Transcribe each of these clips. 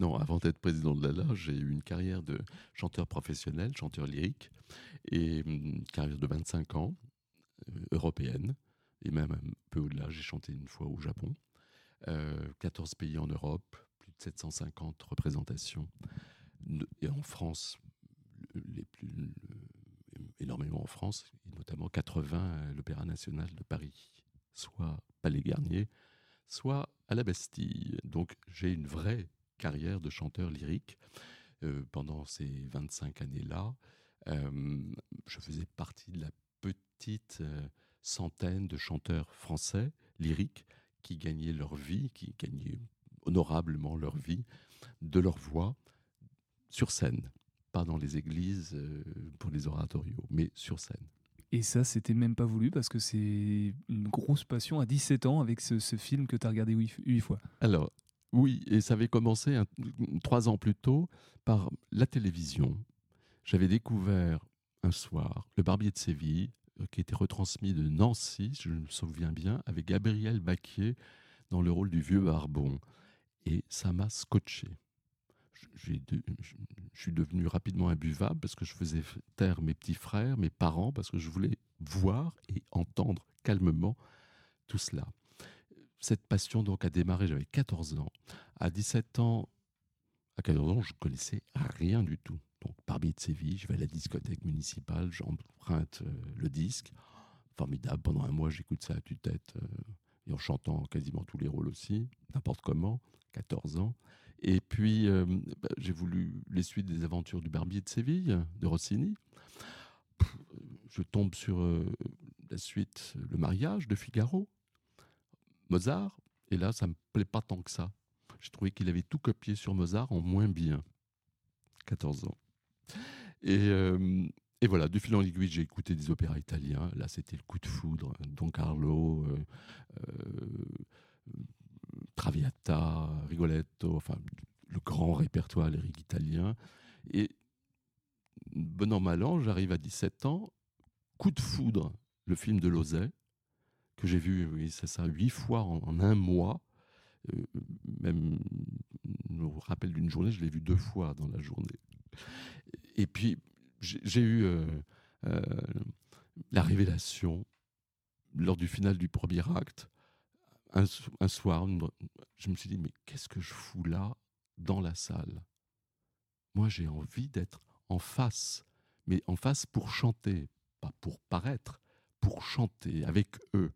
Non, avant d'être président de l'ALA, j'ai eu une carrière de chanteur professionnel, chanteur lyrique, et une carrière de 25 ans, euh, européenne, et même un peu au-delà. J'ai chanté une fois au Japon, 14 pays en Europe, plus de 750 représentations, et en France, énormément en France, et notamment 80 à l'Opéra national de Paris, soit Palais Garnier, soit à la Bastille. Donc j'ai une vraie carrière de chanteur lyrique. Euh, pendant ces 25 années-là, euh, je faisais partie de la petite euh, centaine de chanteurs français lyriques qui gagnaient leur vie, qui gagnaient honorablement leur vie de leur voix sur scène, pas dans les églises pour les oratorios, mais sur scène. Et ça, c'était même pas voulu parce que c'est une grosse passion à 17 ans avec ce, film que tu as regardé huit fois. Alors, oui, et ça avait commencé trois ans plus tôt par la télévision. J'avais découvert un soir le Barbier de Séville, euh, qui était retransmis de Nancy, je me souviens bien, avec Gabriel Baquier dans le rôle du vieux Barbon. Et ça m'a scotché je suis devenu rapidement imbuvable parce que je faisais taire mes petits frères, mes parents, parce que je voulais voir et entendre calmement tout cela. Cette passion donc a démarré, j'avais 14 ans. À 17 ans, à 14 ans, je connaissais rien du tout. Donc, par de Séville, je vais à la discothèque municipale, j'emprunte euh, le disque. Formidable, pendant un mois, j'écoute ça à tue-tête, euh, et en chantant quasiment tous les rôles aussi, n'importe comment, 14 ans. Et puis, euh, bah, j'ai voulu les suites des aventures du Barbier de Séville, de Rossini. Je tombe sur la suite Le mariage de Figaro, Mozart. Et là, ça me plaît pas tant que ça. J'ai trouvé qu'il avait tout copié sur Mozart en moins bien. 14 ans. Et, euh, et voilà, de fil en aiguille, j'ai écouté des opéras italiens. Là, c'était le coup de foudre. Don Carlo, Traviata, Rigoletto, enfin le grand répertoire lyrique italien. Et bon an, mal an, j'arrive à 17 ans, coup de foudre, le film de Lozay, que j'ai vu, oui, c'est ça, huit fois en, un mois. Euh, même, je me rappelle d'une journée, je l'ai vu deux fois dans la journée. Et puis, j'ai eu euh, euh, la révélation lors du final du premier acte un, soir, je me suis dit, mais qu'est-ce que je fous là dans la salle? Moi, j'ai envie d'être en face, mais en face pour chanter, pas pour paraître, pour chanter avec eux.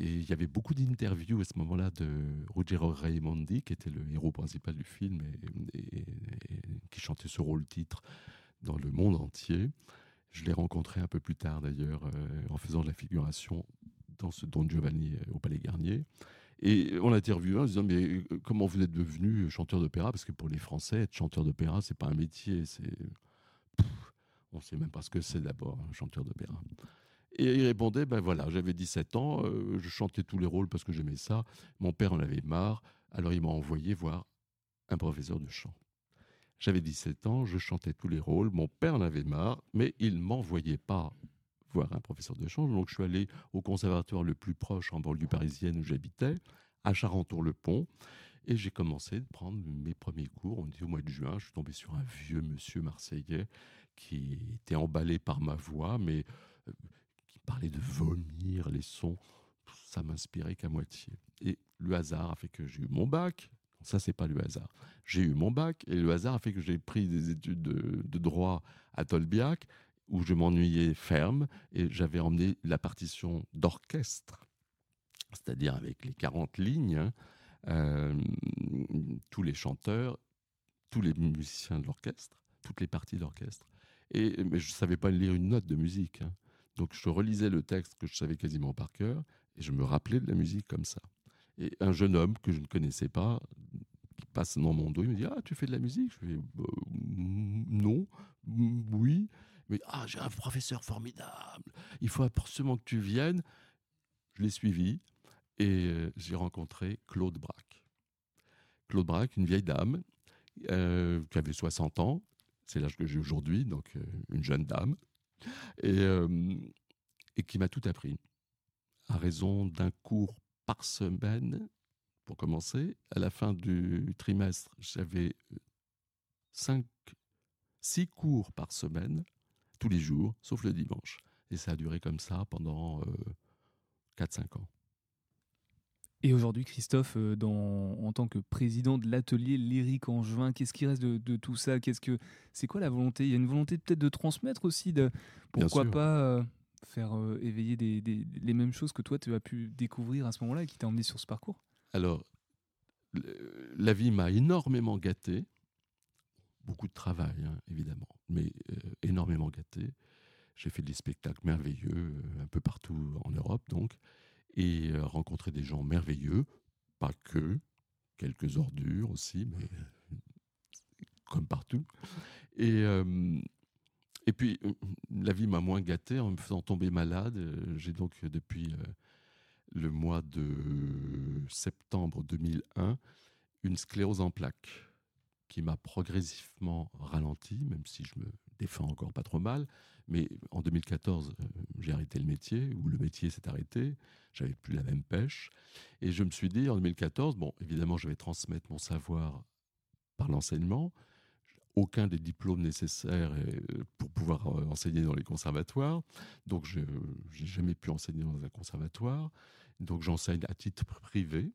Et il y avait beaucoup d'interviews à ce moment-là de Ruggero Raimondi, qui était le héros principal du film et, qui chantait ce rôle-titre dans le monde entier. Je l'ai rencontré un peu plus tard d'ailleurs euh, en faisant de la figuration dans ce Don Giovanni euh, au Palais Garnier. Et on l'a interviewé en disant Mais euh, comment vous êtes devenu chanteur d'opéra? Parce que pour les Français, être chanteur d'opéra, c'est pas un métier. C'est. On sait même pas ce que c'est d'abord, un chanteur d'opéra. Et il répondait Ben voilà, j'avais 17 ans, euh, je chantais tous les rôles parce que j'aimais ça. Mon père en avait marre, alors il m'a envoyé voir un professeur de chant. J'avais 17 ans, je chantais tous les rôles, mon père en avait marre, mais il m'envoyait pas voir un professeur de chant. Donc je suis allé au conservatoire le plus proche en banlieue parisienne où j'habitais, à Charenton-le-Pont. Et j'ai commencé à prendre mes premiers cours. On était au mois de juin. Je suis tombé sur un vieux monsieur marseillais qui était emballé par ma voix, mais parlait de vomir les sons. Ça m'inspirait qu'à moitié. Et le hasard a fait que j'ai eu mon bac. Ça, c'est pas le hasard. J'ai eu mon bac et le hasard a fait que j'ai pris des études de, de droit à Tolbiac où je m'ennuyais ferme et j'avais emmené la partition d'orchestre, c'est-à-dire avec les 40 lignes, hein, euh, tous les chanteurs, tous les musiciens de l'orchestre, toutes les parties d'orchestre. Et, mais je ne savais pas lire une note de musique. Hein. Donc je relisais le texte que je savais quasiment par cœur et je me rappelais de la musique comme ça. Et un jeune homme que je ne connaissais pas, qui passe dans mon dos, il me dit Ah, tu fais de la musique Je fais bah, Non, oui. Mais ah, j'ai un professeur formidable, il faut absolument que tu viennes. Je l'ai suivi et euh, j'ai rencontré Claude Braque. Claude Braque, une vieille dame euh, qui avait 60 ans, c'est l'âge que j'ai aujourd'hui, donc euh, une jeune dame, et, qui m'a tout appris, à raison d'un cours par semaine pour commencer. À la fin du trimestre, j'avais cinq, six cours par semaine, tous les jours, sauf le dimanche. Et ça a duré comme ça pendant 4-5 ans. Et aujourd'hui, Christophe, euh, en tant que président de l'atelier lyrique en juin, qu'est-ce qui reste de, tout ça? Qu'est-ce que c'est quoi la volonté? Il y a une volonté peut-être de transmettre aussi, de pourquoi pas euh, faire euh, éveiller les mêmes choses que toi tu as pu découvrir à ce moment-là et qui t'a emmené sur ce parcours? Alors, la vie m'a énormément gâté, beaucoup de travail hein, évidemment, mais énormément gâté. J'ai fait des spectacles merveilleux un peu partout en Europe, donc et euh, rencontrer des gens merveilleux, pas que, quelques ordures aussi, mais comme partout. Et, euh, et puis, euh, la vie m'a moins gâté en me faisant tomber malade. J'ai donc, depuis le mois de septembre 2001, une sclérose en plaques qui m'a progressivement ralenti, même si je me défends encore pas trop mal. Mais en 2014, j'ai arrêté le métier, ou le métier s'est arrêté j'avais plus la même pêche. Et je me suis dit en 2014, bon, évidemment, je vais transmettre mon savoir par l'enseignement. Aucun des diplômes nécessaires euh, pour pouvoir euh, enseigner dans les conservatoires. Donc, je n'ai jamais pu enseigner dans un conservatoire. Donc, j'enseigne à titre privé.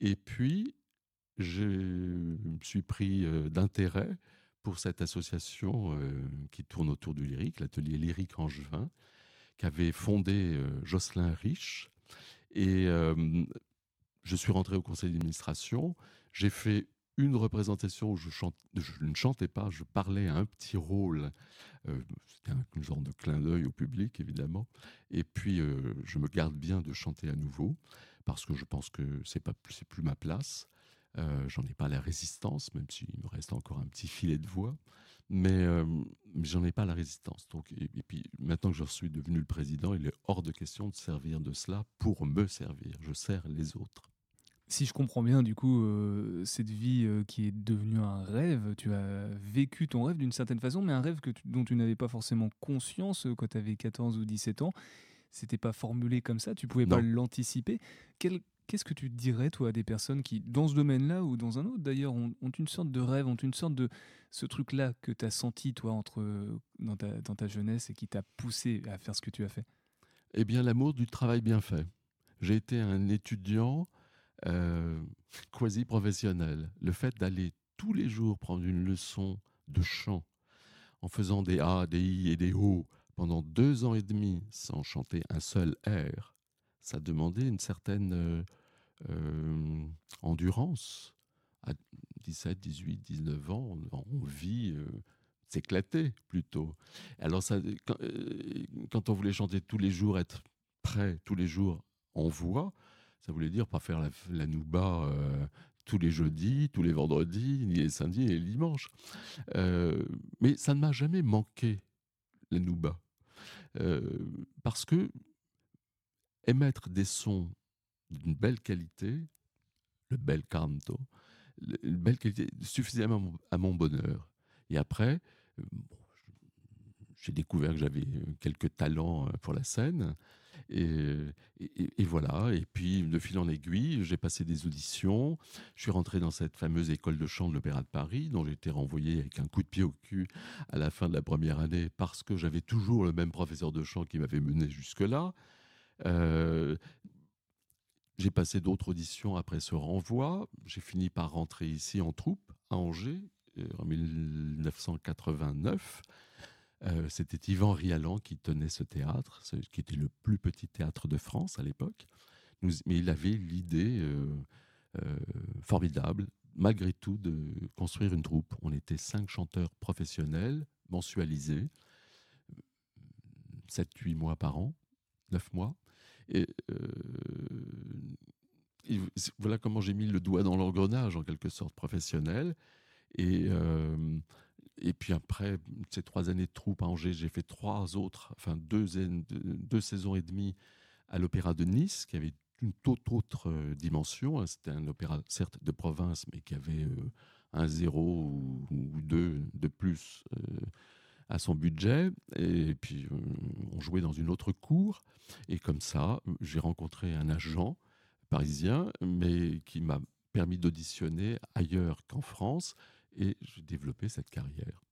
Et puis, je me suis pris euh, d'intérêt pour cette association qui tourne autour du lyrique, l'atelier lyrique Angevin, qu'avait fondé Jocelyn Rich, et euh, je suis rentré au conseil d'administration. J'ai fait une représentation où je, ne chantais pas, je parlais à un petit rôle. Euh, c'était un, genre de clin d'œil au public, évidemment. Et puis, euh, je me garde bien de chanter à nouveau, parce que je pense que c'est pas plus ma place. J'en ai pas la résistance, même s'il me reste encore un petit filet de voix mais, euh, j'en ai pas la résistance. Donc, et, puis maintenant que je suis devenu le président, il est hors de question de servir de cela pour me servir. Je sers les autres. Si je comprends bien, du coup, euh, cette vie euh, qui est devenue un rêve, tu as vécu ton rêve d'une certaine façon, mais un rêve que dont tu n'avais pas forcément conscience quand tu avais 14 ou 17 ans. C'était pas formulé comme ça, tu pouvais pas l'anticiper. Quel, Qu'est-ce que tu dirais, toi, à des personnes qui, dans ce domaine-là ou dans un autre d'ailleurs, ont, une sorte de rêve, ont une sorte de ce truc-là que tu as senti, toi, entre, dans, ta, jeunesse et qui t'a poussé à faire ce que tu as fait? Eh bien, l'amour du travail bien fait. J'ai été un étudiant euh, quasi professionnel. Le fait d'aller tous les jours prendre une leçon de chant en faisant des A, des I et des O pendant deux ans et demi sans chanter un seul air, ça demandait une certaine euh, euh, endurance. À 17, 18, 19 ans, on, vit euh, s'éclater plutôt. Alors, quand, on voulait chanter tous les jours, être prêt tous les jours en voix, ça voulait dire pas faire la, la nouba tous les jeudis, tous les vendredis, ni les samedis, ni les dimanches. mais ça ne m'a jamais manqué, la nouba. parce que émettre des sons d'une belle qualité, le bel canto, une belle qualité suffisamment à mon bonheur. Et après, euh, j'ai découvert que j'avais euh, quelques talents euh, pour la scène. Et, et, voilà. Et puis, de fil en aiguille, j'ai passé des auditions. Je suis rentré dans cette fameuse école de chant de l'Opéra de Paris, dont j'ai été renvoyé avec un coup de pied au cul à la fin de la première année parce que j'avais toujours le même professeur de chant qui m'avait mené jusque-là. J'ai passé d'autres auditions après ce renvoi. J'ai fini par rentrer ici en troupe, à Angers, euh, en 1989. Euh, c'était Yvan Rialan qui tenait ce théâtre, qui était le plus petit théâtre de France à l'époque. Mais il avait l'idée euh, formidable, malgré tout, de construire une troupe. On était cinq chanteurs professionnels, mensualisés, 7-8 mois par an, 9 mois. Et, euh, voilà comment j'ai mis le doigt dans l'engrenage, en quelque sorte, professionnel. Et, euh, et puis après ces trois années de troupe à Angers, j'ai fait trois autres, enfin deux, deux saisons et demie à l'Opéra de Nice, qui avait une toute autre euh, dimension. C'était un opéra, certes, de province, mais qui avait un zéro ou, deux de plus à son budget. Et puis, on jouait dans une autre cour. Et comme ça, j'ai rencontré un agent parisien, mais qui m'a permis d'auditionner ailleurs qu'en France, et j'ai développé cette carrière.